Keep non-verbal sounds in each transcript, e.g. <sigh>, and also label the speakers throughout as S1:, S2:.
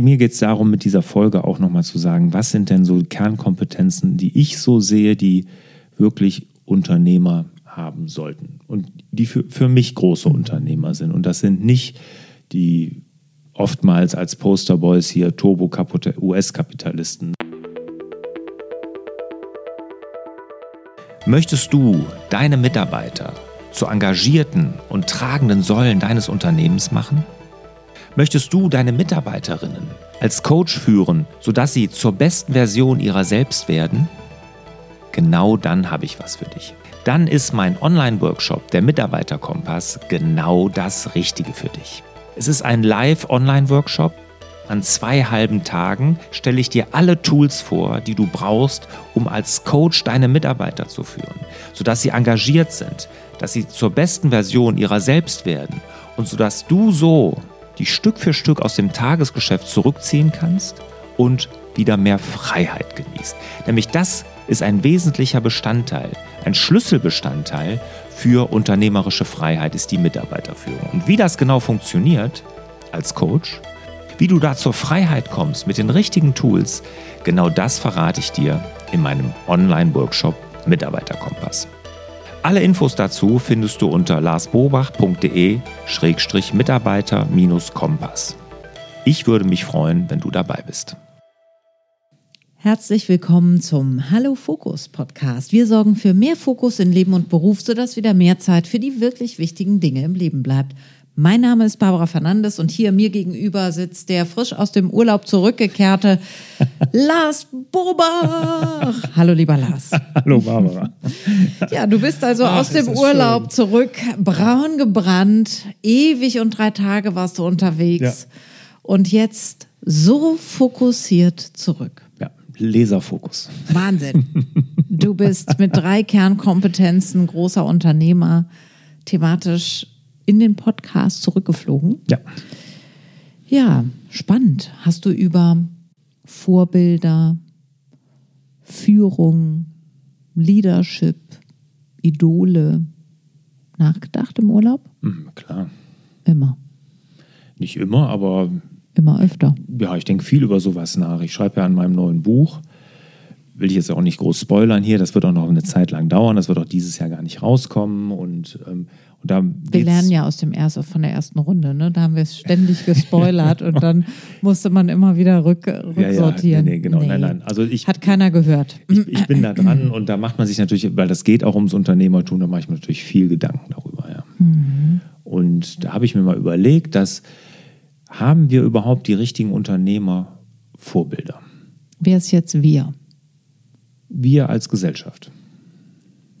S1: Mir geht es darum, mit dieser Folge auch nochmal zu sagen, was sind denn so Kernkompetenzen, die ich so sehe, die wirklich Unternehmer haben sollten und die für, für mich große Unternehmer sind. Und das sind nicht die oftmals als Posterboys hier Turbo-US-Kapitalisten. Möchtest du deine Mitarbeiter zu engagierten und tragenden Säulen deines Unternehmens machen? Möchtest du deine Mitarbeiterinnen als Coach führen, sodass sie zur besten Version ihrer selbst werden? Genau dann habe ich was für dich. Dann ist mein Online-Workshop, der Mitarbeiterkompass, genau das Richtige für dich. Es ist ein Live-Online-Workshop. An zwei halben Tagen stelle ich dir alle Tools vor, die du brauchst, um als Coach deine Mitarbeiter zu führen, sodass sie engagiert sind, dass sie zur besten Version ihrer selbst werden und sodass du so die Stück für Stück aus dem Tagesgeschäft zurückziehen kannst und wieder mehr Freiheit genießt. Nämlich das ist ein wesentlicher Bestandteil, ein Schlüsselbestandteil für unternehmerische Freiheit ist die Mitarbeiterführung. Und wie das genau funktioniert als Coach, wie du da zur Freiheit kommst mit den richtigen Tools, genau das verrate ich dir in meinem Online-Workshop Mitarbeiterkompass. Alle Infos dazu findest du unter larsbobach.de-mitarbeiter-kompass. Ich würde mich freuen, wenn du dabei bist.
S2: Herzlich willkommen zum Hallo Fokus Podcast. Wir sorgen für mehr Fokus in Leben und Beruf, sodass wieder mehr Zeit für die wirklich wichtigen Dinge im Leben bleibt. Mein Name ist Barbara Fernandes und hier mir gegenüber sitzt der frisch aus dem Urlaub zurückgekehrte <laughs> Lars Bobach. Hallo, lieber Lars.
S1: Hallo, Barbara.
S2: Ja, du bist also Ach, aus dem Urlaub schön. zurück, braun gebrannt, ewig und drei Tage warst du unterwegs ja. und jetzt so fokussiert zurück.
S1: Ja, Laserfokus.
S2: Wahnsinn. <laughs> Du bist mit drei Kernkompetenzen großer Unternehmer, thematisch in den Podcast zurückgeflogen.
S1: Ja.
S2: Ja, spannend. Hast du über Vorbilder, Führung, Leadership, Idole nachgedacht im Urlaub?
S1: Mhm, klar.
S2: Immer.
S1: Nicht immer, aber.
S2: Immer öfter.
S1: Ja, ich denke viel über sowas nach. Ich schreibe ja an meinem neuen Buch. Will ich jetzt auch nicht groß spoilern hier. Das wird auch noch eine Zeit lang dauern. Das wird auch dieses Jahr gar nicht rauskommen. Und ähm,
S2: wir lernen ja aus dem ersten, von der ersten Runde, ne? Da haben wir es ständig <laughs> gespoilert und dann musste man immer wieder rück, rücksortieren.
S1: Ja, ja, nee, nee, genau, nee. nein, nein.
S2: Also ich, Hat keiner gehört.
S1: Ich, ich, bin da dran und da macht man sich natürlich, weil das geht auch ums Unternehmertum, da mache ich mir natürlich viel Gedanken darüber, ja. Mhm. Und da habe ich mir mal überlegt, dass haben wir überhaupt die richtigen Unternehmervorbilder?
S2: Wer ist jetzt wir?
S1: Wir als Gesellschaft.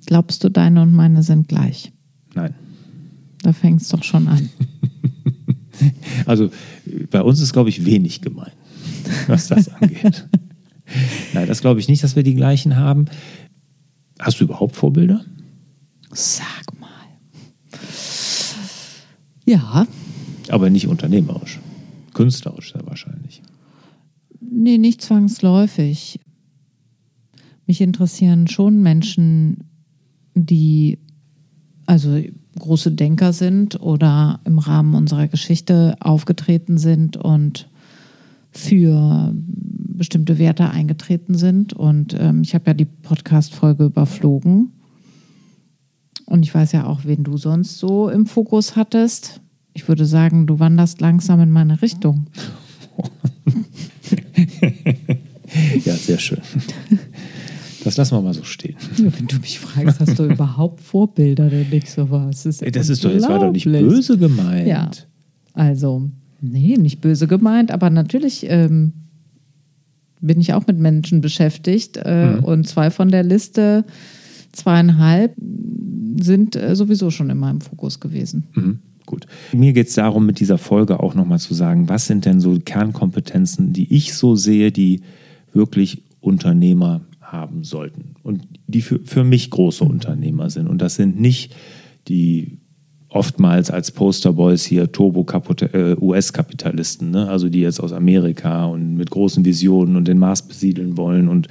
S2: Glaubst du, deine und meine sind gleich?
S1: Nein.
S2: Da fängt es doch schon an. <laughs>
S1: also bei uns ist, glaube ich, wenig gemein, was das <laughs> angeht. Nein, das glaube ich nicht, dass wir die gleichen haben. Hast du überhaupt Vorbilder?
S2: Sag mal. Ja.
S1: Aber nicht unternehmerisch. Künstlerisch sehr wahrscheinlich.
S2: Nee, nicht zwangsläufig. Mich interessieren schon Menschen, die also große Denker sind oder im Rahmen unserer Geschichte aufgetreten sind und für bestimmte Werte eingetreten sind. Und ähm, ich habe ja die Podcast-Folge überflogen. Und ich weiß ja auch, wen du sonst so im Fokus hattest. Ich würde sagen, du wanderst langsam in meine Richtung. <laughs>
S1: ja, sehr schön. <laughs> Das lassen wir mal so stehen.
S2: Ja, wenn du mich fragst, hast du überhaupt Vorbilder denn nicht sowas?
S1: Das, ist das ist doch, das war doch nicht böse gemeint.
S2: Ja, also, nee, nicht böse gemeint, aber natürlich ähm, bin ich auch mit Menschen beschäftigt äh, mhm. und zwei von der Liste, zweieinhalb, sind äh, sowieso schon in meinem Fokus gewesen.
S1: Mhm. Gut. Mir geht es darum, mit dieser Folge auch nochmal zu sagen, was sind denn so Kernkompetenzen, die ich so sehe, die wirklich Unternehmer haben sollten und die für, für mich große Unternehmer sind. Und das sind nicht die oftmals als Posterboys hier Turbo-US-Kapitalisten, äh, ne? also die jetzt aus Amerika und mit großen Visionen und den Mars besiedeln wollen. Und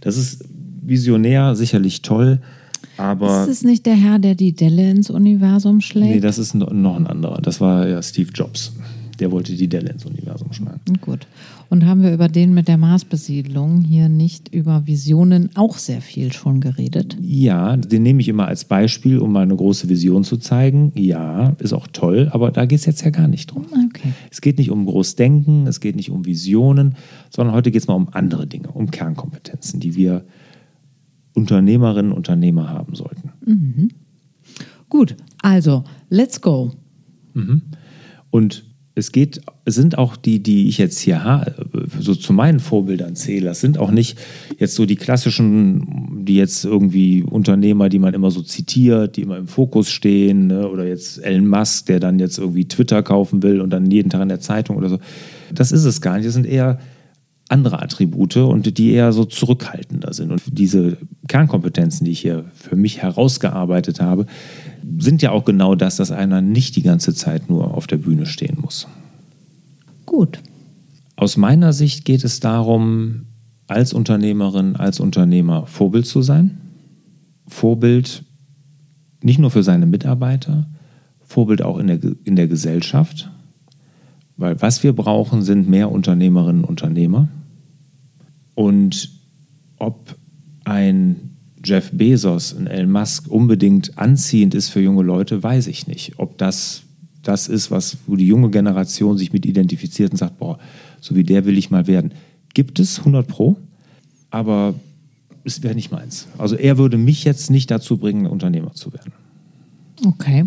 S1: das ist visionär sicherlich toll, aber.
S2: Ist es nicht der Herr, der die Delle ins Universum schlägt?
S1: Nee, das ist noch ein anderer. Das war ja Steve Jobs Der wollte die Delle ins Universum schneiden.
S2: Gut. Und haben wir über den mit der Marsbesiedlung hier nicht über Visionen auch sehr viel schon geredet?
S1: Ja, den nehme ich immer als Beispiel, um mal eine große Vision zu zeigen. Ja, ist auch toll, aber da geht es jetzt ja gar nicht drum.
S2: Okay.
S1: Es geht nicht um Großdenken, es geht nicht um Visionen, sondern heute geht es mal um andere Dinge, um Kernkompetenzen, die wir Unternehmerinnen und Unternehmer haben sollten.
S2: Mhm. Gut, also, let's go.
S1: Mhm. Und es geht, sind auch die, die ich jetzt hier so zu meinen Vorbildern zähle. Das sind auch nicht jetzt so die klassischen, die jetzt irgendwie Unternehmer, die man immer so zitiert, die immer im Fokus stehen, ne? oder jetzt Elon Musk, der dann jetzt irgendwie Twitter kaufen will und dann jeden Tag in der Zeitung oder so. Das ist es gar nicht. Das sind eher andere Attribute und die eher so zurückhaltender sind. Und diese Kernkompetenzen, die ich hier für mich herausgearbeitet habe, sind ja auch genau das, dass einer nicht die ganze Zeit nur auf der Bühne stehen muss.
S2: Gut.
S1: Aus meiner Sicht geht es darum, als Unternehmerin, als Unternehmer Vorbild zu sein. Vorbild nicht nur für seine Mitarbeiter, Vorbild auch in der, in der Gesellschaft. Weil was wir brauchen, sind mehr Unternehmerinnen und Unternehmer. Und ob ein Jeff Bezos und Elon Musk unbedingt anziehend ist für junge Leute, weiß ich nicht. Ob das das ist, was, wo die junge Generation sich mit identifiziert und sagt, boah, so wie der will ich mal werden. Gibt es 100 Pro, aber es wäre nicht meins. Also er würde mich jetzt nicht dazu bringen, Unternehmer zu werden.
S2: Okay.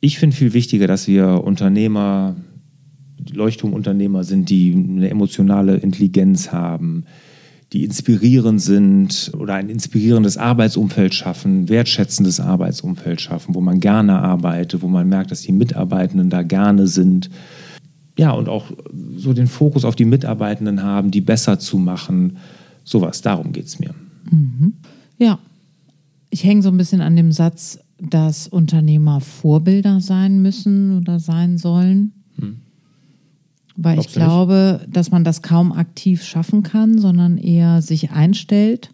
S1: Ich finde viel wichtiger, dass wir Unternehmer, Leuchtturmunternehmer sind, die eine emotionale Intelligenz haben, die inspirierend sind oder ein inspirierendes Arbeitsumfeld schaffen, wertschätzendes Arbeitsumfeld schaffen, wo man gerne arbeitet, wo man merkt, dass die Mitarbeitenden da gerne sind. Ja, und auch so den Fokus auf die Mitarbeitenden haben, die besser zu machen. Sowas, darum geht es mir.
S2: Mhm. Ja, ich hänge so ein bisschen an dem Satz, dass Unternehmer Vorbilder sein müssen oder sein sollen. Hm. Weil Glaubst ich glaube, dass man das kaum aktiv schaffen kann, sondern eher sich einstellt.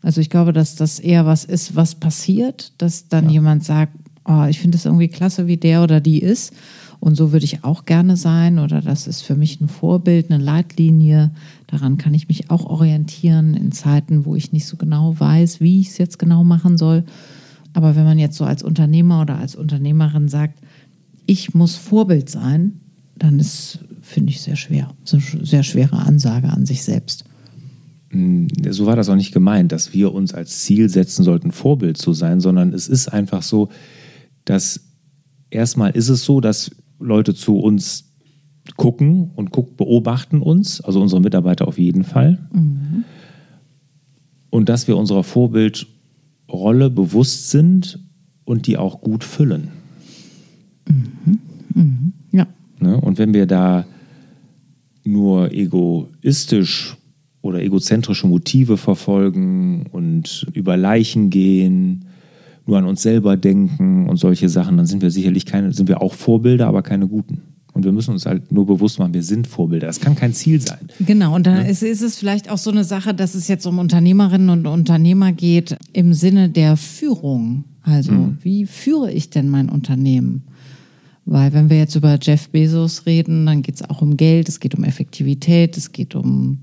S2: Also ich glaube, dass das eher was ist, was passiert, dass dann ja. jemand sagt, oh, ich finde es irgendwie klasse, wie der oder die ist. Und so würde ich auch gerne sein oder das ist für mich ein Vorbild, eine Leitlinie. Daran kann ich mich auch orientieren in Zeiten, wo ich nicht so genau weiß, wie ich es jetzt genau machen soll. Aber wenn man jetzt so als Unternehmer oder als Unternehmerin sagt, ich muss Vorbild sein, dann ist finde ich sehr schwer. So eine sehr schwere Ansage an sich selbst.
S1: Mm, so war das auch nicht gemeint, dass wir uns als Ziel setzen sollten, Vorbild zu sein, sondern es ist einfach so, dass erstmal ist es so, dass Leute zu uns gucken und guck, beobachten uns, also unsere Mitarbeiter auf jeden Fall. Mhm. Und dass wir unserer Vorbildrolle bewusst sind und die auch gut füllen.
S2: Mhm. Mhm. Ja.
S1: Ne? Und wenn wir da nur egoistisch oder egozentrische Motive verfolgen und über Leichen gehen, nur an uns selber denken und solche Sachen, dann sind wir sicherlich keine, sind wir auch Vorbilder, aber keine guten. Und wir müssen uns halt nur bewusst machen, wir sind Vorbilder. Das kann kein Ziel sein.
S2: Genau, und dann ja? ist, ist es vielleicht auch so eine Sache, dass es jetzt um Unternehmerinnen und Unternehmer geht im Sinne der Führung. Also, mhm. wie führe ich denn mein Unternehmen? Weil wenn wir jetzt über Jeff Bezos reden, dann geht es auch um Geld, es geht um Effektivität, es geht um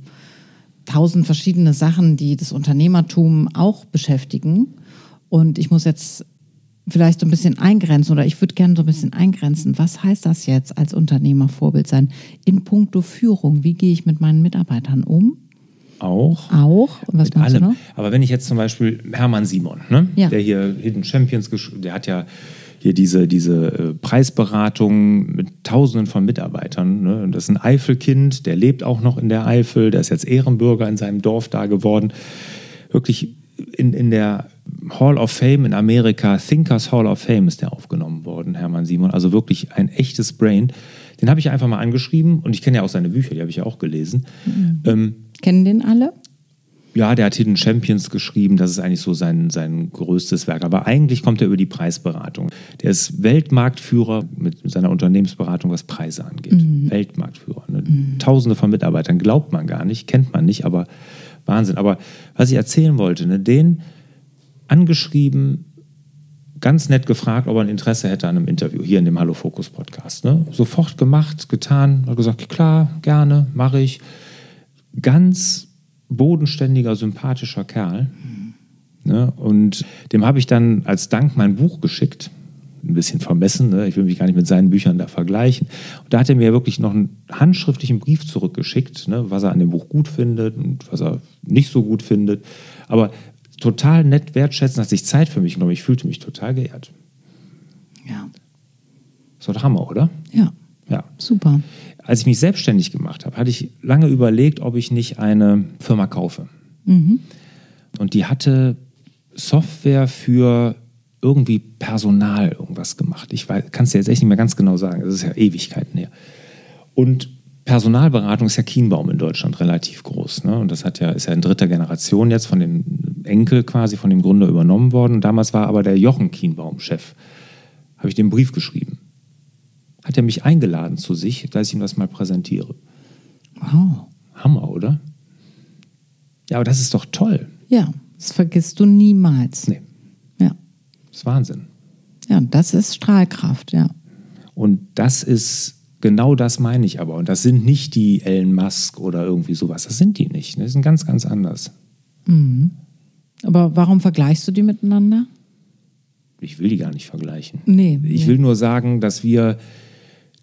S2: tausend verschiedene Sachen, die das Unternehmertum auch beschäftigen. Und ich muss jetzt vielleicht so ein bisschen eingrenzen oder ich würde gerne so ein bisschen eingrenzen. Was heißt das jetzt als Unternehmer Vorbild sein in puncto Führung? Wie gehe ich mit meinen Mitarbeitern um?
S1: Auch.
S2: Auch. Und was
S1: mit allem. Aber wenn ich jetzt zum Beispiel Hermann Simon, ne? Ja. der hier Hidden Champions, der hat ja hier diese, diese äh, Preisberatung mit Tausenden von Mitarbeitern. Ne? Das ist ein Eifelkind, der lebt auch noch in der Eifel, der ist jetzt Ehrenbürger in seinem Dorf da geworden. Wirklich in, in der Hall of Fame in Amerika, Thinkers Hall of Fame ist der aufgenommen worden, Hermann Simon. Also wirklich ein echtes Brain. Den habe ich einfach mal angeschrieben und ich kenne ja auch seine Bücher, die habe ich ja auch gelesen.
S2: Mhm. Ähm, Kennen den alle?
S1: Ja, der hat Hidden Champions geschrieben. Das ist eigentlich so sein, sein größtes Werk. Aber eigentlich kommt er über die Preisberatung. Der ist Weltmarktführer mit seiner Unternehmensberatung, was Preise angeht. Mhm. Weltmarktführer. Ne? Mhm. Tausende von Mitarbeitern. Glaubt man gar nicht, kennt man nicht, aber Wahnsinn. Aber was ich erzählen wollte, ne, den angeschrieben, ganz nett gefragt, ob er ein Interesse hätte an einem Interview hier in dem Hallo Fokus Podcast. Ne? Sofort gemacht, getan, hat gesagt, klar, gerne, mache ich. Ganz bodenständiger, sympathischer Kerl. Ne? Und dem habe ich dann als Dank mein Buch geschickt. Ein bisschen vermessen, ne? ich will mich gar nicht mit seinen Büchern da vergleichen. Und da hat er mir wirklich noch einen handschriftlichen Brief zurückgeschickt, ne? was er an dem Buch gut findet und was er nicht so gut findet. Aber total nett wertschätzen, hat sich Zeit für mich genommen. Ich fühlte mich total geehrt.
S2: Ja.
S1: Das war doch Hammer, oder?
S2: Ja.
S1: Ja.
S2: Super.
S1: Als ich mich selbstständig gemacht habe, hatte ich lange überlegt, ob ich nicht eine Firma kaufe.
S2: Mhm.
S1: Und die hatte Software für irgendwie Personal irgendwas gemacht. Ich kann es dir jetzt echt nicht mehr ganz genau sagen. Das ist ja Ewigkeiten her. Und Personalberatung ist ja Kienbaum in Deutschland relativ groß. Ne? Und das hat ja, ist ja in dritter Generation jetzt von dem Enkel quasi, von dem Gründer übernommen worden. Und damals war aber der Jochen Kienbaum Chef. Habe ich den Brief geschrieben. Hat er mich eingeladen zu sich, dass ich ihm das mal präsentiere.
S2: Wow.
S1: Hammer, oder? Ja, aber das ist doch toll.
S2: Ja, das vergisst du niemals.
S1: Nee.
S2: Ja.
S1: Das ist Wahnsinn.
S2: Ja, das ist Strahlkraft, ja.
S1: Und das ist genau das meine ich aber. Und das sind nicht die Elon Musk oder irgendwie sowas. Das sind die nicht. Das sind ganz, ganz anders.
S2: Mhm. Aber warum vergleichst du die miteinander?
S1: Ich will die gar nicht vergleichen.
S2: Nee.
S1: Ich
S2: nee.
S1: will nur sagen, dass wir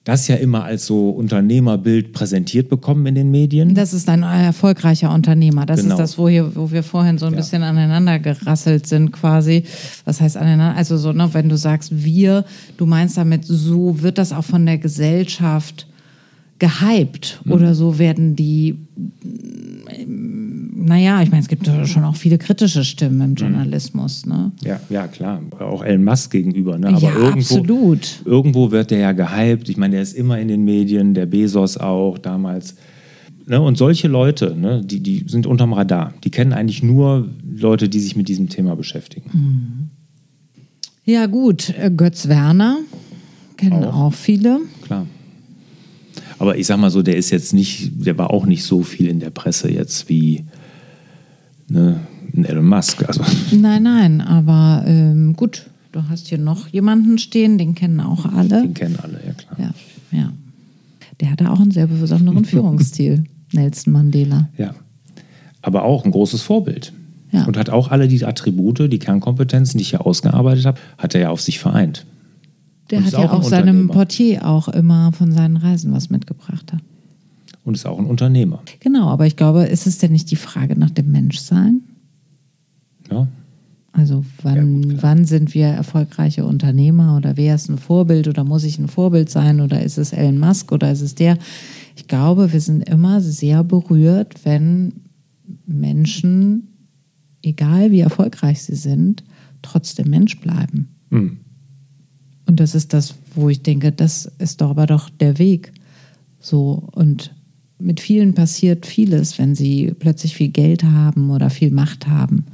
S1: das ja immer als so Unternehmerbild präsentiert bekommen in den Medien.
S2: Das ist ein erfolgreicher Unternehmer. Das
S1: Genau.
S2: ist das, wo, hier, wo wir vorhin so ein
S1: Ja.
S2: bisschen aneinander gerasselt sind, quasi. Was heißt aneinander? Also so, ne, wenn du sagst wir, du meinst damit, so wird das auch von der Gesellschaft gehypt
S1: Mhm.
S2: oder so werden die, naja, ich meine, es gibt schon auch viele kritische Stimmen
S1: Mhm.
S2: im Journalismus, ne?
S1: ja, ja, klar. Auch Elon Musk gegenüber. Ne? Aber
S2: ja,
S1: irgendwo,
S2: absolut.
S1: irgendwo wird der ja gehypt. Ich meine, der ist immer in den Medien, der Bezos auch damals. Ne? Und solche Leute, ne, die, die sind unterm Radar. Die kennen eigentlich nur Leute, die sich mit diesem Thema beschäftigen.
S2: Ja, gut. Äh, Götz Werner kennen
S1: Auch.
S2: auch viele.
S1: Klar. Aber ich sag mal so, der ist jetzt nicht, der war auch nicht so viel in der Presse jetzt wie ne, ein Elon Musk. Also,
S2: Nein, nein, aber ähm, gut, du hast hier noch jemanden stehen, den kennen auch alle.
S1: den kennen alle, ja klar.
S2: Ja, ja. Der hatte auch einen sehr besonderen <laughs> Führungsstil, Nelson Mandela.
S1: Ja. Aber auch ein großes Vorbild.
S2: Ja.
S1: Und hat auch alle die Attribute, die Kernkompetenzen, die ich hier ausgearbeitet habe, hat er ja auf sich vereint.
S2: Der
S1: Und
S2: hat ja
S1: auch
S2: auf seinem. Portier auch immer von seinen Reisen was mitgebracht. Hat.
S1: Und ist auch ein Unternehmer.
S2: Genau, aber ich glaube, ist es denn nicht die Frage nach dem Menschsein?
S1: Ja.
S2: Also wann,
S1: Ja, gut,
S2: wann sind wir erfolgreiche Unternehmer oder wer ist ein Vorbild oder muss ich ein Vorbild sein oder ist es Elon Musk oder ist es der? Ich glaube, wir sind immer sehr berührt, wenn Menschen, egal wie erfolgreich sie sind, trotzdem Mensch bleiben.
S1: Hm.
S2: Und das ist das, wo ich denke, das ist doch aber doch der Weg. So und mit vielen passiert vieles, wenn sie plötzlich viel Geld haben oder viel Macht haben.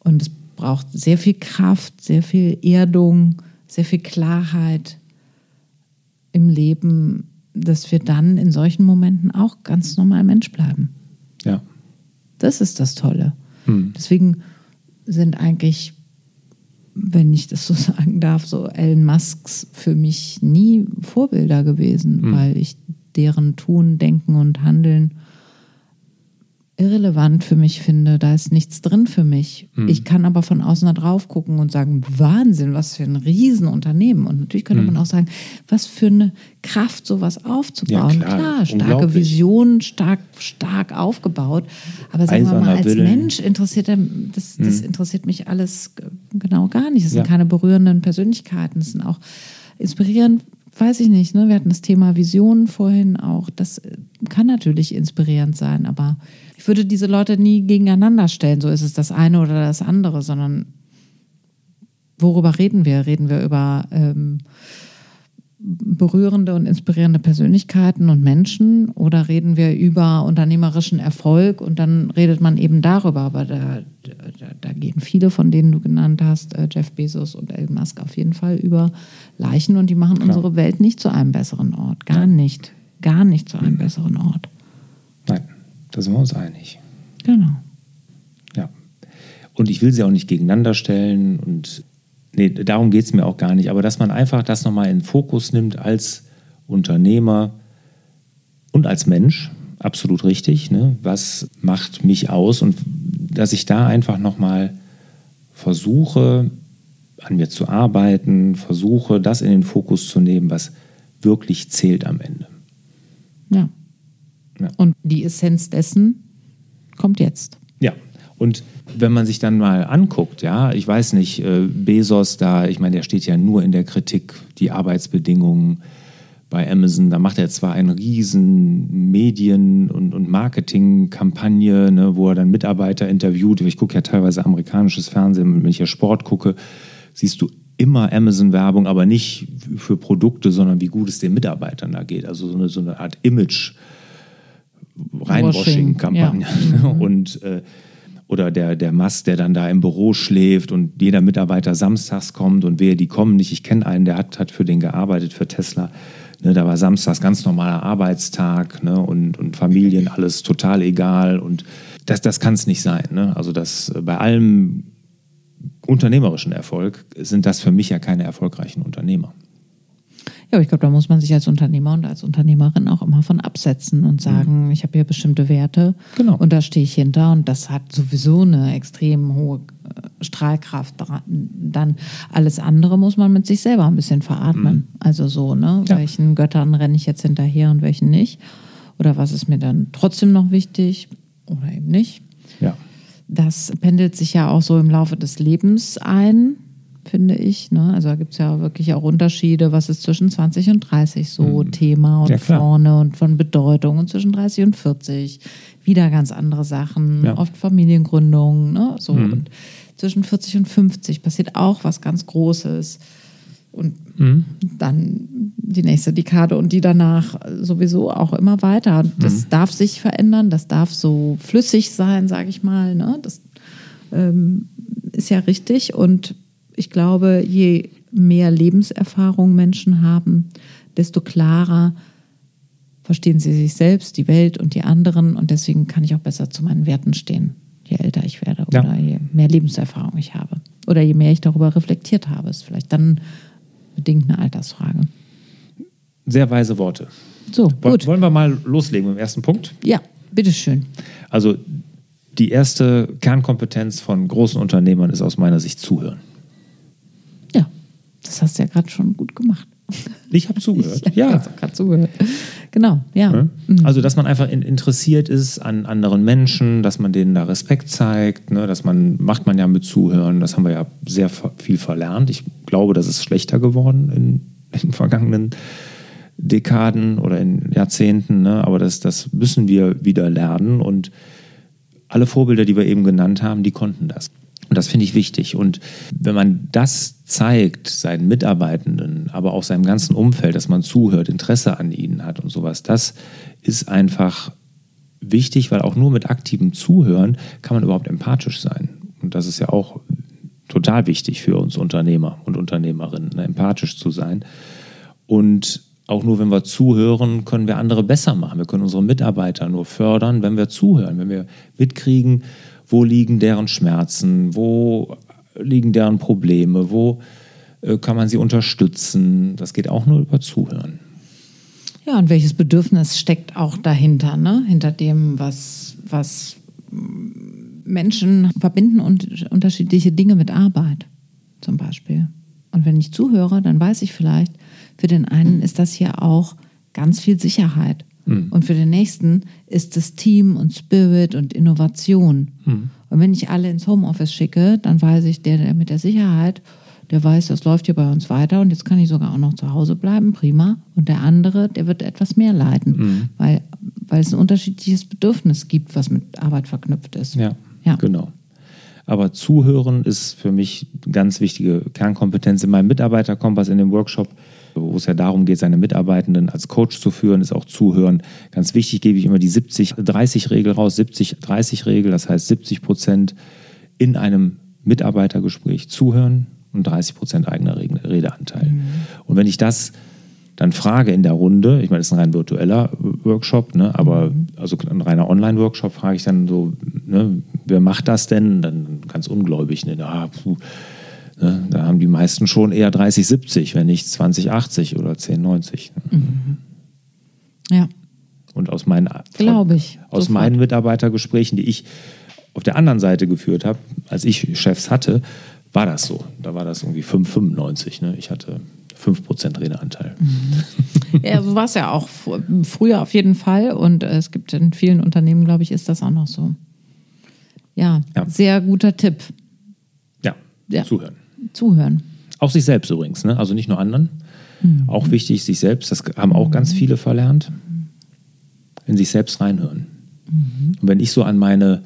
S2: Und es braucht sehr viel Kraft, sehr viel Erdung, sehr viel Klarheit im Leben, dass wir dann in solchen Momenten auch ganz normal Mensch bleiben.
S1: Ja.
S2: Das ist das Tolle.
S1: Hm.
S2: Deswegen sind eigentlich, wenn ich das so <laughs> sagen darf, so Elon Musks für mich nie Vorbilder gewesen,
S1: Hm.
S2: weil ich deren Tun, Denken und Handeln irrelevant für mich finde. Da ist nichts drin für mich.
S1: Hm.
S2: Ich kann aber von außen da drauf gucken und sagen, Wahnsinn, was für ein Riesenunternehmen. Und natürlich könnte man auch sagen, was für eine Kraft, sowas aufzubauen.
S1: Ja, klar,
S2: starke
S1: unglaublich.
S2: Vision, stark, stark aufgebaut. Aber sagen wir mal,
S1: Eiserner
S2: als
S1: Wille.
S2: Mensch interessiert er, das, das interessiert mich alles genau gar nicht. Es sind.
S1: Ja.
S2: keine berührenden Persönlichkeiten. Es sind auch inspirierend, weiß ich nicht. Ne? Wir hatten das Thema Visionen vorhin auch. Das äh, kann natürlich inspirierend sein, aber ich würde diese Leute nie gegeneinander stellen. So ist es das eine oder das andere, sondern worüber reden wir? Reden wir über ähm, berührende und inspirierende Persönlichkeiten und Menschen oder reden wir über unternehmerischen Erfolg und dann redet man eben darüber. Aber da, da, da gehen viele von denen du genannt hast, äh, Jeff Bezos und Elon Musk auf jeden Fall über Leichen und die machen unsere Welt nicht zu einem besseren Ort. Gar nicht. Gar nicht zu einem besseren Ort.
S1: Nein, da sind wir uns einig.
S2: Genau.
S1: Ja. Und ich will sie auch nicht gegeneinander stellen und nee, darum geht es mir auch gar nicht, aber dass man einfach das nochmal in den Fokus nimmt als Unternehmer und als Mensch, absolut richtig. Ne? Was macht mich aus? Und dass ich da einfach nochmal versuche, an mir zu arbeiten, versuche, das in den Fokus zu nehmen, was wirklich zählt am Ende.
S2: Ja. ja. Und die Essenz dessen kommt jetzt.
S1: Und wenn man sich dann mal anguckt, ja, ich weiß nicht, äh, Bezos da, ich meine, der steht ja nur in der Kritik, die Arbeitsbedingungen bei Amazon, da macht er zwar eine riesen Medien- und, und Marketingkampagne, ne, wo er dann Mitarbeiter interviewt. Ich gucke ja teilweise amerikanisches Fernsehen, wenn ich ja Sport gucke, siehst du immer Amazon-Werbung, aber nicht für Produkte, sondern wie gut es den Mitarbeitern da geht. Also so eine, so eine Art Image- Reinwashing-Kampagne. Ja. Mhm. <laughs> Und äh, oder der, der Mast, der dann da im Büro schläft und jeder Mitarbeiter samstags kommt und wer die kommen nicht. Ich kenne einen, der hat, hat für den gearbeitet, für Tesla. Ne, da war samstags ganz normaler Arbeitstag ne, und, und Familien, alles total egal. Und das, das kann es nicht sein. Ne? Also das bei allem unternehmerischen Erfolg sind das für mich ja keine erfolgreichen Unternehmer.
S2: Ja, aber ich glaube, da muss man sich als Unternehmer und als Unternehmerin auch immer von absetzen und sagen, mhm. ich habe hier bestimmte Werte genau. und da stehe ich hinter und das hat sowieso eine extrem hohe äh, Strahlkraft. Dann alles andere muss man mit sich selber ein bisschen veratmen. Mhm. Also so, ne? Ja. Welchen Göttern renne ich jetzt hinterher und welchen nicht? Oder was ist mir dann trotzdem noch wichtig oder eben nicht?
S1: Ja.
S2: Das pendelt sich ja auch so im Laufe des Lebens ein finde ich. Ne? Also da gibt es ja wirklich auch Unterschiede, was ist zwischen 20 und 30 so mhm. Thema und ja, vorne und von Bedeutung und zwischen 30 und 40 wieder ganz andere Sachen, ja. oft Familiengründung, ne? so mhm. und zwischen 40 und 50 passiert auch was ganz Großes. Und mhm. dann die nächste Dekade und die danach sowieso auch immer weiter. Das mhm. darf sich verändern, das darf so flüssig sein, sage ich mal. Ne? Das ähm, ist ja richtig. Und ich glaube, je mehr Lebenserfahrung Menschen haben, desto klarer verstehen sie sich selbst, die Welt und die anderen. Und deswegen kann ich auch besser zu meinen Werten stehen, je älter ich werde oder ja. je mehr Lebenserfahrung ich habe. Oder je mehr ich darüber reflektiert habe. Ist vielleicht dann bedingt eine Altersfrage.
S1: Sehr weise Worte.
S2: So, gut.
S1: Wollen wir mal loslegen mit dem ersten Punkt?
S2: Ja, bitteschön.
S1: Also die erste Kernkompetenz von großen Unternehmern ist aus meiner Sicht zuhören.
S2: Das hast du ja gerade schon gut gemacht.
S1: Ich habe zugehört. <laughs> Ich, ja,
S2: habe gerade zugehört. Genau, ja.
S1: Mhm. Also, dass man einfach interessiert ist an anderen Menschen, dass man denen da Respekt zeigt, ne, dass man, macht man ja mit Zuhören, das haben wir ja sehr viel verlernt. Ich glaube, das ist schlechter geworden in, in den vergangenen Dekaden oder in Jahrzehnten, ne? aber das, das müssen wir wieder lernen und alle Vorbilder, die wir eben genannt haben, die konnten das. Und das finde ich wichtig. Und wenn man das zeigt, seinen Mitarbeitenden, aber auch seinem ganzen Umfeld, dass man zuhört, Interesse an ihnen hat und sowas, das ist einfach wichtig, weil auch nur mit aktivem Zuhören kann man überhaupt empathisch sein. Und das ist ja auch total wichtig für uns Unternehmer und Unternehmerinnen, ne, empathisch zu sein. Und auch nur wenn wir zuhören, können wir andere besser machen. Wir können unsere Mitarbeiter nur fördern, wenn wir zuhören, wenn wir mitkriegen, wo liegen deren Schmerzen, wo liegen deren Probleme, wo äh, kann man sie unterstützen. Das geht auch nur über Zuhören.
S2: Ja, und welches Bedürfnis steckt auch dahinter, ne? hinter dem, was, was Menschen verbinden und unterschiedliche Dinge mit Arbeit zum Beispiel. Und wenn ich zuhöre, dann weiß ich vielleicht, für den einen ist das hier auch ganz viel Sicherheit. Mhm. Und für den nächsten ist es Team und Spirit und Innovation. Mhm. Und wenn ich alle ins Homeoffice schicke, dann weiß ich, der, der mit der Sicherheit, der weiß, das läuft hier bei uns weiter und jetzt kann ich sogar auch noch zu Hause bleiben, prima. Und der andere, der wird etwas mehr leiden, mhm. weil, weil es ein unterschiedliches Bedürfnis gibt, was mit Arbeit verknüpft ist.
S1: Ja, ja. genau. Aber Zuhören ist für mich eine ganz wichtige Kernkompetenz in meinem Mitarbeiterkompass in dem Workshop wo es ja darum geht, seine Mitarbeitenden als Coach zu führen, ist auch Zuhören. Ganz wichtig gebe ich immer die 70-30-Regel raus, 70-30-Regel, das heißt 70 Prozent in einem Mitarbeitergespräch zuhören und 30 Prozent eigener Redeanteil. Mhm. Und wenn ich das dann frage in der Runde, ich meine, das ist ein rein virtueller Workshop, ne, aber mhm. also ein reiner Online-Workshop, frage ich dann so, ne, wer macht das denn? Dann ganz ungläubig, ne, ah, puh, Ne? Da haben die meisten schon eher 30, 70, wenn nicht 20, 80 oder 10, 90.
S2: Mhm. Ja.
S1: Und aus meinen,
S2: Glaube ich.
S1: aus
S2: Sofort.
S1: meinen Mitarbeitergesprächen, die ich auf der anderen Seite geführt habe, als ich Chefs hatte, war das so. Da war das irgendwie 5,95. Ne? Ich hatte 5% Redeanteil.
S2: Ja, so war es ja auch fr- früher auf jeden Fall. Und äh, es gibt in vielen Unternehmen, glaube ich, ist das auch noch so. Ja,
S1: Ja.
S2: sehr guter Tipp.
S1: Ja,
S2: Ja.
S1: zuhören.
S2: Zuhören.
S1: Auch sich selbst übrigens, ne? also nicht nur anderen.
S2: Mhm.
S1: Auch wichtig, sich selbst, das haben auch ganz viele verlernt, in sich selbst reinhören.
S2: Mhm.
S1: Und wenn ich so an meine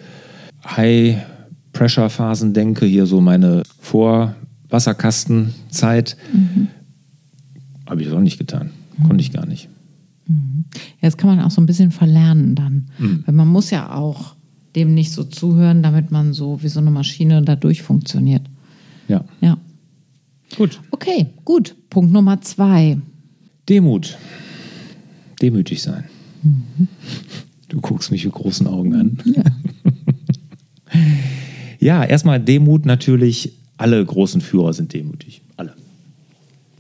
S1: High-Pressure-Phasen denke, hier so meine Vor-Wasserkastenzeit,
S2: Mhm.
S1: habe ich das auch nicht getan. Konnte ich gar nicht.
S2: Ja, das kann man auch so ein bisschen verlernen dann.
S1: Mhm.
S2: Weil man muss ja auch dem nicht so zuhören, damit man so wie so eine Maschine dadurch funktioniert.
S1: Ja.
S2: Ja.
S1: Gut.
S2: Okay, gut. Punkt Nummer zwei.
S1: Demut. Demütig sein. Du guckst mich mit großen Augen an.
S2: Ja.
S1: Ja, erstmal Demut natürlich. Alle großen Führer sind demütig. Alle.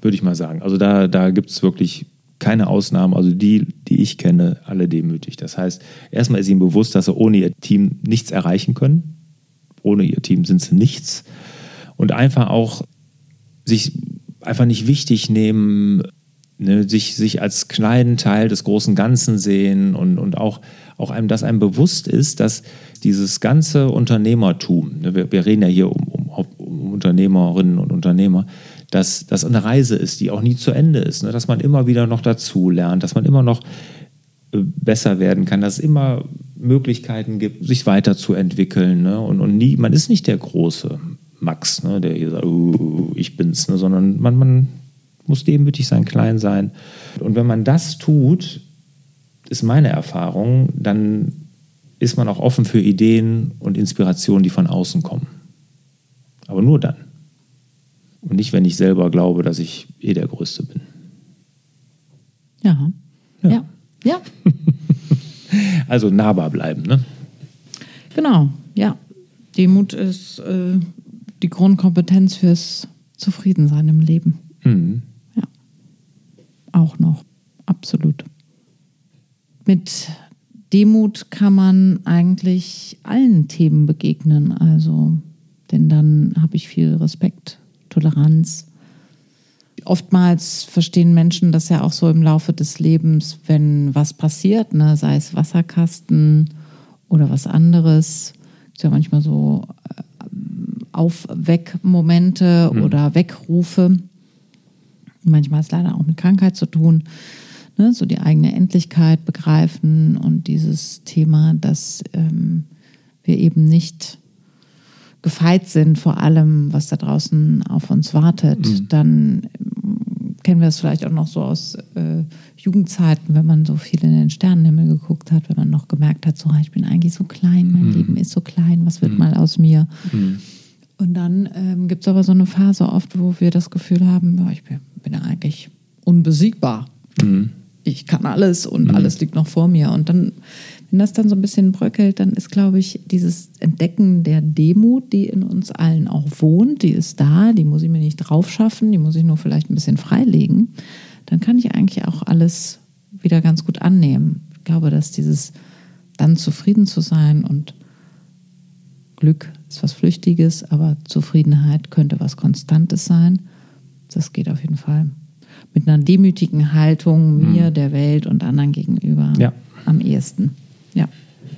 S1: Würde ich mal sagen. Also da, da gibt es wirklich keine Ausnahmen. Also die, die ich kenne, alle demütig. Das heißt, erstmal ist ihnen bewusst, dass sie ohne ihr Team nichts erreichen können. Ohne ihr Team sind sie nichts. Und einfach auch sich einfach nicht wichtig nehmen, ne, sich, sich als kleinen Teil des großen Ganzen sehen und, und auch, auch einem, dass einem bewusst ist, dass dieses ganze Unternehmertum, ne, wir, wir reden ja hier um, um, um Unternehmerinnen und Unternehmer, dass das eine Reise ist, die auch nie zu Ende ist, ne, dass man immer wieder noch dazu lernt, dass man immer noch äh, besser werden kann, dass es immer Möglichkeiten gibt, sich weiterzuentwickeln. Ne? Und, und nie, man ist nicht der große Max, ne? der hier sagt, uh, ich bin's, ne? sondern man, man muss demütig sein, klein sein. Und wenn man das tut, ist meine Erfahrung, dann ist man auch offen für Ideen und Inspirationen, die von außen kommen. Aber nur dann. Und nicht, wenn ich selber glaube, dass ich eh der Größte bin.
S2: Ja.
S1: Ja.
S2: Ja. Ja. <laughs>
S1: Also nahbar bleiben, ne?
S2: Genau. Ja. Demut ist äh, die Grundkompetenz fürs Zufriedensein im Leben.
S1: Mhm.
S2: Ja. Auch noch. Absolut. Mit Demut kann man eigentlich allen Themen begegnen. Also, denn dann habe ich viel Respekt, Toleranz. Oftmals verstehen Menschen das ja auch so im Laufe des Lebens, wenn was passiert, ne? sei es Wasserkasten oder was anderes. Es ist ja manchmal so Aufweckmomente oder Weckrufe. Manchmal hat es leider auch mit Krankheit zu tun. Ne? So die eigene Endlichkeit begreifen und dieses Thema, dass ähm, wir eben nicht gefeit sind vor allem, was da draußen auf uns wartet. Dann ähm, kennen wir es vielleicht auch noch so aus äh, Jugendzeiten, wenn man so viel in den Sternenhimmel geguckt hat, wenn man noch gemerkt hat, so, ah, ich bin eigentlich so klein, mein Leben ist so klein, was wird mal aus mir? Und dann ähm, gibt es aber so eine Phase oft, wo wir das Gefühl haben, ja, ich bin, bin ja eigentlich unbesiegbar. Ich kann alles und alles liegt noch vor mir. Und dann, wenn das dann so ein bisschen bröckelt, dann ist, glaube ich, dieses Entdecken der Demut, die in uns allen auch wohnt, die ist da, die muss ich mir nicht drauf schaffen, die muss ich nur vielleicht ein bisschen freilegen. Dann kann ich eigentlich auch alles wieder ganz gut annehmen. Ich glaube, dass dieses dann zufrieden zu sein und Glück ist was Flüchtiges, aber Zufriedenheit könnte was Konstantes sein. Das geht auf jeden Fall. Mit einer demütigen Haltung mir, der Welt und anderen gegenüber
S1: Ja.
S2: am ehesten. Ja.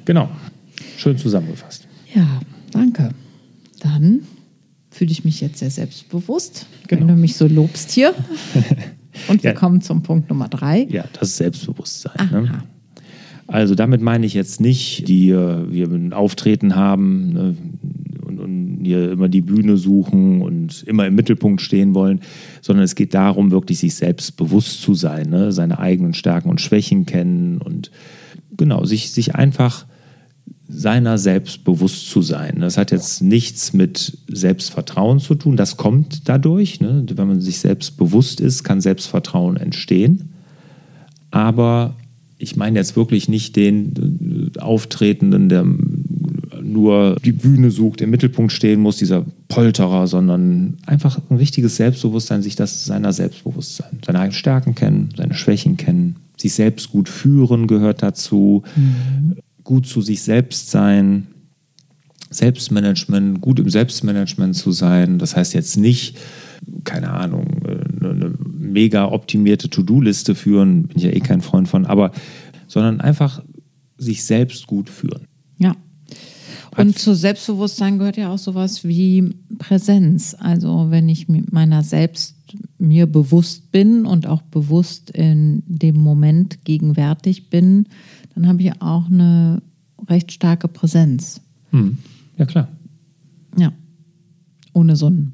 S1: Genau. Schön zusammengefasst.
S2: Ja, danke. Dann fühle ich mich jetzt sehr selbstbewusst, wenn
S1: Genau.
S2: du mich so lobst hier. <laughs> Und wir
S1: Ja.
S2: kommen zum Punkt Nummer drei.
S1: Ja, das ist Selbstbewusstsein. Ne? Also damit meine ich jetzt nicht, die äh, wir ein Auftreten haben hier immer die Bühne suchen und immer im Mittelpunkt stehen wollen, sondern es geht darum, wirklich sich selbst bewusst zu sein, ne? seine eigenen Stärken und Schwächen kennen und genau, sich, sich einfach seiner selbst bewusst zu sein. Das hat jetzt nichts mit Selbstvertrauen zu tun. Das kommt dadurch. Ne? Wenn man sich selbst bewusst ist, kann Selbstvertrauen entstehen. Aber ich meine jetzt wirklich nicht den äh, Auftretenden, der nur die Bühne sucht, im Mittelpunkt stehen muss, dieser Polterer, sondern einfach ein richtiges Selbstbewusstsein, sich das seiner Selbstbewusstsein, seine eigenen Stärken kennen, seine Schwächen kennen, sich selbst gut führen gehört dazu, mhm. gut zu sich selbst sein, Selbstmanagement, gut im Selbstmanagement zu sein. Das heißt jetzt nicht, keine Ahnung, eine, eine mega optimierte To-Do-Liste führen, bin ich ja eh kein Freund von, aber sondern einfach sich selbst gut führen.
S2: Ja. Und zu Selbstbewusstsein gehört ja auch sowas wie Präsenz. Also wenn ich meiner selbst mir bewusst bin und auch bewusst in dem Moment gegenwärtig bin, dann habe ich auch eine recht starke Präsenz.
S1: Hm. Ja, klar.
S2: Ja. Ohne so ein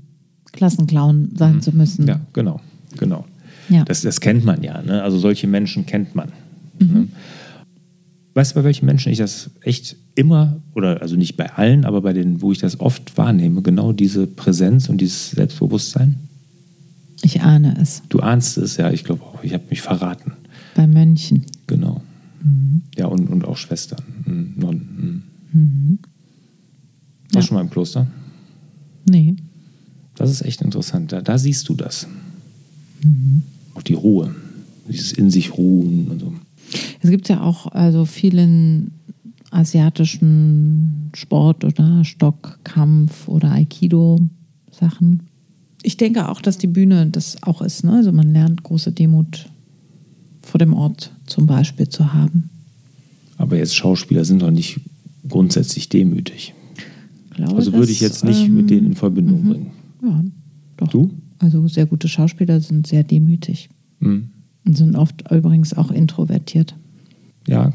S2: Klassenclown sein hm. zu müssen.
S1: Ja, genau, genau. Ja. Das, das kennt man ja. Ne? Also solche Menschen kennt man. Mhm. Ne? Weißt du, bei welchen Menschen ich das echt immer, oder also nicht bei allen, aber bei denen, wo ich das oft wahrnehme, genau diese Präsenz und dieses Selbstbewusstsein?
S2: Ich ahne es.
S1: Du ahnst es, ja, ich glaube auch. Ich habe mich verraten.
S2: Bei Mönchen.
S1: Genau. Mhm. Ja, und, und auch Schwestern, mhm, Nonnen. Mhm. mhm. Warst du ja. schon mal im Kloster?
S2: Nee.
S1: Das ist echt interessant. Da, da siehst du das. Mhm. Auch die Ruhe. Dieses in sich ruhen und so.
S2: Es gibt ja auch also vielen asiatischen Sport oder Stockkampf oder Aikido-Sachen. Ich denke auch, dass die Bühne das auch ist. Ne? Also man lernt große Demut vor dem Ort zum Beispiel zu haben.
S1: Aber jetzt Schauspieler sind doch nicht grundsätzlich demütig.
S2: Glaube,
S1: also würde ich jetzt nicht ähm, mit denen in Verbindung mhm. bringen.
S2: Ja, doch.
S1: Du?
S2: Also sehr gute Schauspieler sind sehr demütig. Mhm. Und sind oft übrigens auch introvertiert.
S1: Ja,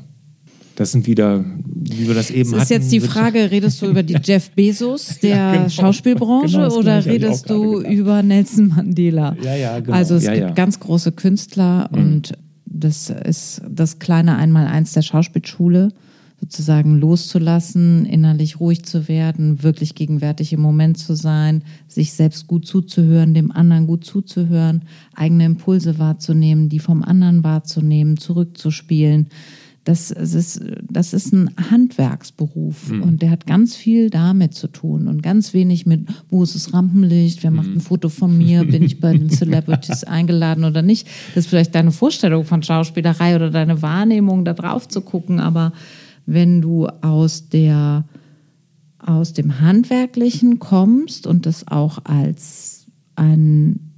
S1: das sind wieder, wie wir das eben
S2: das ist
S1: hatten.
S2: jetzt die Frage, redest du über die <laughs> Jeff Bezos <laughs> der ja, genau. Schauspielbranche genau, oder redest du über Nelson Mandela?
S1: Ja, ja, genau.
S2: Also es
S1: ja,
S2: gibt
S1: ja.
S2: ganz große Künstler mhm. und das ist das kleine Einmaleins der Schauspielschule sozusagen loszulassen, innerlich ruhig zu werden, wirklich gegenwärtig im Moment zu sein, sich selbst gut zuzuhören, dem anderen gut zuzuhören, eigene Impulse wahrzunehmen, die vom anderen wahrzunehmen, zurückzuspielen. Das, ist, das ist ein Handwerksberuf mhm. und der hat ganz viel damit zu tun und ganz wenig mit, wo ist das Rampenlicht, wer macht ein hm. Foto von mir, bin ich bei den <laughs> Celebrities eingeladen oder nicht. Das ist vielleicht deine Vorstellung von Schauspielerei oder deine Wahrnehmung, da drauf zu gucken, aber wenn du aus der aus dem Handwerklichen kommst und das auch als einen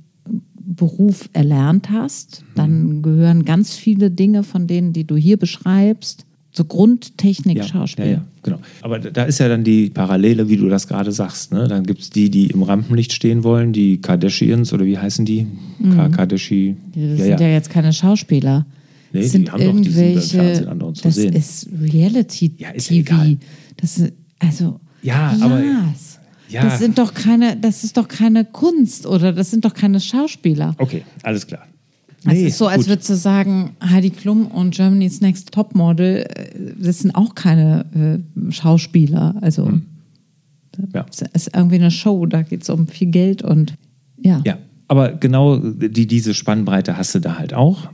S2: Beruf erlernt hast, dann gehören ganz viele Dinge von denen, die du hier beschreibst, zur Grundtechnik
S1: ja,
S2: Schauspiel.
S1: Ja, ja, genau. Aber da ist ja dann die Parallele, wie du das gerade sagst. Ne? Dann gibt es die, die im Rampenlicht stehen wollen, die Kardashians oder wie heißen die?
S2: Mhm.
S1: Kardashi.
S2: Das ja, sind ja. jetzt keine Schauspieler.
S1: Nee,
S2: sind
S1: die haben
S2: irgendwelche,
S1: doch diesen anderen zu
S2: das
S1: sehen.
S2: ist Reality
S1: ja, ist
S2: TV.
S1: Egal.
S2: Das ist, also
S1: ja, aber
S2: ja. das sind doch keine, das ist doch keine Kunst oder das sind doch keine Schauspieler.
S1: Okay, alles klar.
S2: Nee, es ist so, als gut. würdest du sagen, Heidi Klum und Germany's Next Topmodel, äh, das sind auch keine äh, Schauspieler. Also hm. ja. das ist irgendwie eine Show, da geht es um viel Geld und ja.
S1: Ja, aber genau die, diese Spannbreite hast du da halt auch.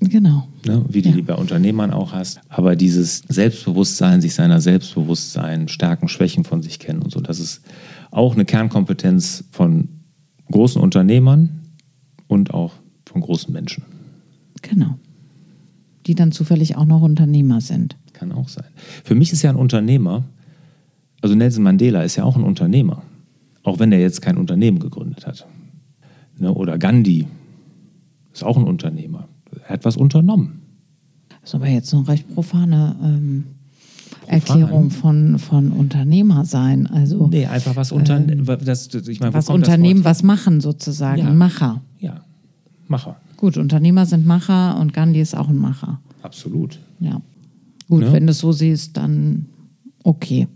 S2: Genau.
S1: Ne, wie du ja. die bei Unternehmern auch hast. Aber dieses Selbstbewusstsein, sich seiner Selbstbewusstsein, Stärken, Schwächen von sich kennen und so, das ist auch eine Kernkompetenz von großen Unternehmern und auch von großen Menschen.
S2: Genau. Die dann zufällig auch noch Unternehmer sind.
S1: Kann auch sein. Für mich ist ja ein Unternehmer, also Nelson Mandela ist ja auch ein Unternehmer. Auch wenn er jetzt kein Unternehmen gegründet hat. Ne, oder Gandhi ist auch ein Unternehmer er hat was unternommen.
S2: Das ist aber jetzt eine recht profane ähm, Profan. Erklärung von, von Unternehmer sein. Also,
S1: nee, einfach was unternehmen. Ähm, ich mein,
S2: was Unternehmen, was machen sozusagen. Ja. Macher.
S1: Ja, Macher.
S2: Gut, Unternehmer sind Macher und Gandhi ist auch ein Macher.
S1: Absolut.
S2: Ja. Gut, ne? wenn du es so siehst, dann okay.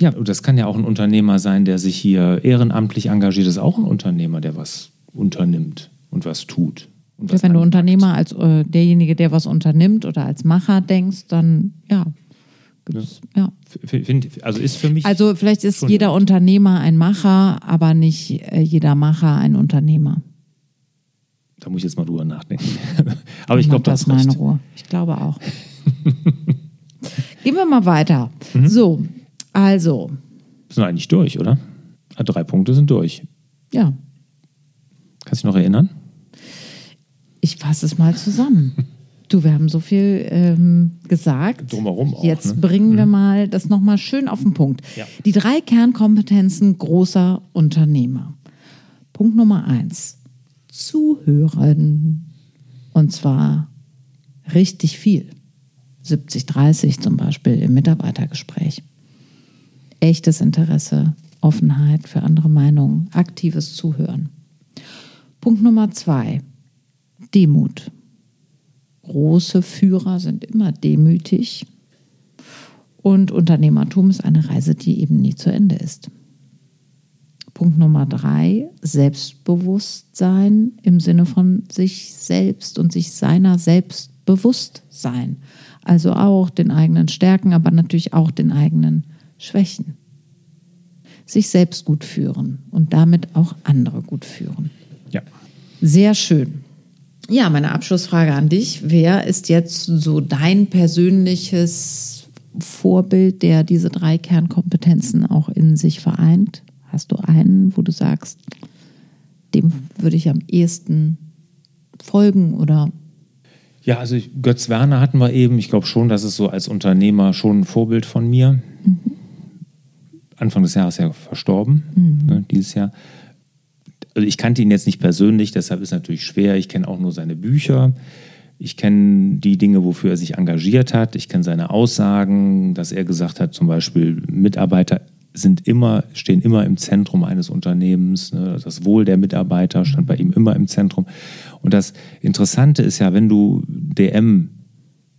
S1: Ja, das kann ja auch ein Unternehmer sein, der sich hier ehrenamtlich engagiert. Das ist auch ein Unternehmer, der was unternimmt und was tut.
S2: Und wenn du Unternehmer als äh, derjenige, der was unternimmt oder als Macher denkst, dann ja.
S1: ja. Find, also ist für mich.
S2: Also vielleicht ist jeder Unternehmer ein Macher, aber nicht äh, jeder Macher ein Unternehmer.
S1: Da muss ich jetzt mal drüber nachdenken. <laughs> aber ich glaube, das ist meine
S2: Ruhe. Ich glaube auch. <laughs> Gehen wir mal weiter. Mhm. So, also.
S1: Sind eigentlich durch, oder? Ah, Drei Punkte sind durch.
S2: Ja,
S1: Kannst du dich noch erinnern?
S2: Ich fasse es mal zusammen. Du, wir haben so viel ähm, gesagt.
S1: Drumherum auch,
S2: Jetzt
S1: ne?
S2: bringen wir mal das nochmal schön auf den Punkt.
S1: Ja.
S2: Die drei Kernkompetenzen großer Unternehmer. Punkt Nummer eins. Zuhören. Und zwar richtig viel. 70-30 zum Beispiel im Mitarbeitergespräch. Echtes Interesse, Offenheit für andere Meinungen, aktives Zuhören. Punkt Nummer zwei. Demut. Große Führer sind immer demütig. Und Unternehmertum ist eine Reise, die eben nie zu Ende ist. Punkt Nummer drei, Selbstbewusstsein im Sinne von sich selbst und sich seiner selbst bewusst sein. Also auch den eigenen Stärken, aber natürlich auch den eigenen Schwächen. Sich selbst gut führen und damit auch andere gut führen.
S1: Ja.
S2: Sehr schön. Ja, meine Abschlussfrage an dich. Wer ist jetzt so dein persönliches Vorbild, der diese drei Kernkompetenzen auch in sich vereint? Hast du einen, wo du sagst, dem würde ich am ehesten folgen oder
S1: Ja, also Götz Werner hatten wir eben. Ich glaube schon, das ist so als Unternehmer schon ein Vorbild von mir. Anfang des Jahres ja verstorben, ne, dieses Jahr. Also ich kannte ihn jetzt nicht persönlich, deshalb ist natürlich schwer. Ich kenne auch nur seine Bücher. Ich kenne die Dinge, wofür er sich engagiert hat. Ich kenne seine Aussagen, dass er gesagt hat, zum Beispiel Mitarbeiter sind immer, stehen immer im Zentrum eines Unternehmens. Ne? Das Wohl der Mitarbeiter stand bei ihm immer im Zentrum. Und das Interessante ist ja, wenn du DM,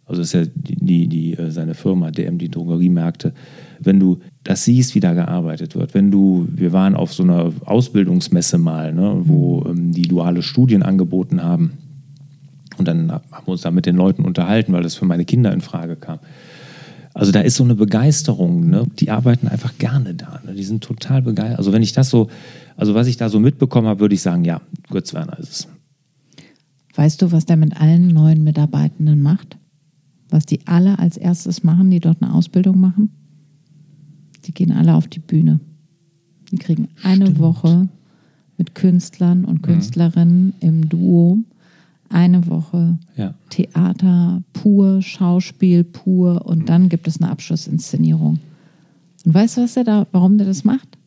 S1: also ist ja die, die, äh, seine Firma DM, die Drogeriemärkte, wenn du das siehst, wie da gearbeitet wird, wenn du, wir waren auf so einer Ausbildungsmesse mal, ne, wo ähm, die duale Studien angeboten haben. Und dann haben wir uns da mit den Leuten unterhalten, weil das für meine Kinder in Frage kam. Also da ist so eine Begeisterung, ne? die arbeiten einfach gerne da. Ne? Die sind total begeistert. Also wenn ich das so, also was ich da so mitbekommen habe, würde ich sagen, ja, Götz Werner ist es.
S2: weißt du, was der mit allen neuen Mitarbeitenden macht? Was die alle als erstes machen, die dort eine Ausbildung machen? Die gehen alle auf die Bühne. Die kriegen eine Woche mit Künstlern und Künstlerinnen im Duo. Eine Woche
S1: Ja.
S2: Theater pur, Schauspiel pur und dann gibt es eine Abschlussinszenierung. Und weißt du, was der da, warum der das macht?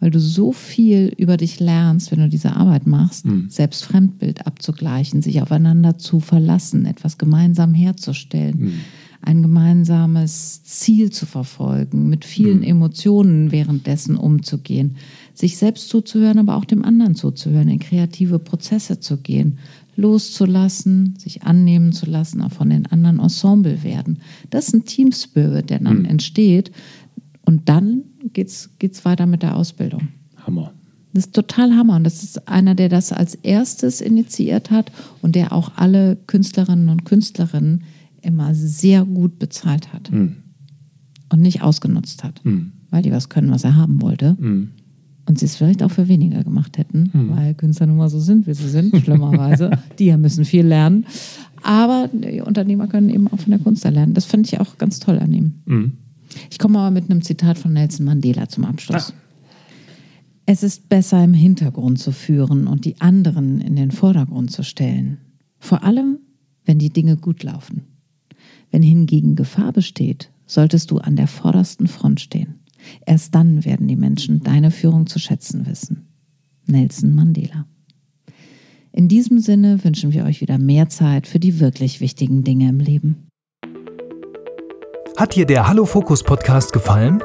S2: Weil du so viel über dich lernst, wenn du diese Arbeit machst, selbst Fremdbild abzugleichen, sich aufeinander zu verlassen, etwas gemeinsam herzustellen, ein gemeinsames Ziel zu verfolgen, mit vielen Emotionen währenddessen umzugehen, sich selbst zuzuhören, aber auch dem anderen zuzuhören, in kreative Prozesse zu gehen, loszulassen, sich annehmen zu lassen, auch von den anderen Ensemble werden. Das ist ein Team Spirit, der dann entsteht. Und dann geht's, geht's weiter mit der Ausbildung.
S1: Hammer.
S2: Das ist total Hammer. Und das ist einer, der das als erstes initiiert hat und der auch alle Künstlerinnen und Künstlerinnen immer sehr gut bezahlt hat. Und nicht ausgenutzt hat. Weil die was können, was er haben wollte. Und sie es vielleicht auch für weniger gemacht hätten, weil Künstler nun mal so sind, wie sie sind, <laughs> schlimmerweise. die ja müssen viel lernen. Aber die Unternehmer können eben auch von der Kunst lernen. Das finde ich auch ganz toll an ihm. Ich komme aber mit einem Zitat von Nelson Mandela zum Abschluss. Es ist besser im Hintergrund zu führen und die anderen in den Vordergrund zu stellen. Vor allem, wenn die Dinge gut laufen. Wenn hingegen Gefahr besteht, solltest du an der vordersten Front stehen. Erst dann werden die Menschen deine Führung zu schätzen wissen. Nelson Mandela. In diesem Sinne wünschen wir euch wieder mehr Zeit für die wirklich wichtigen Dinge im Leben.
S3: Hat dir der Hallo Fokus Podcast gefallen?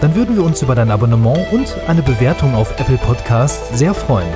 S3: Dann würden wir uns über dein Abonnement und eine Bewertung auf Apple Podcasts sehr freuen.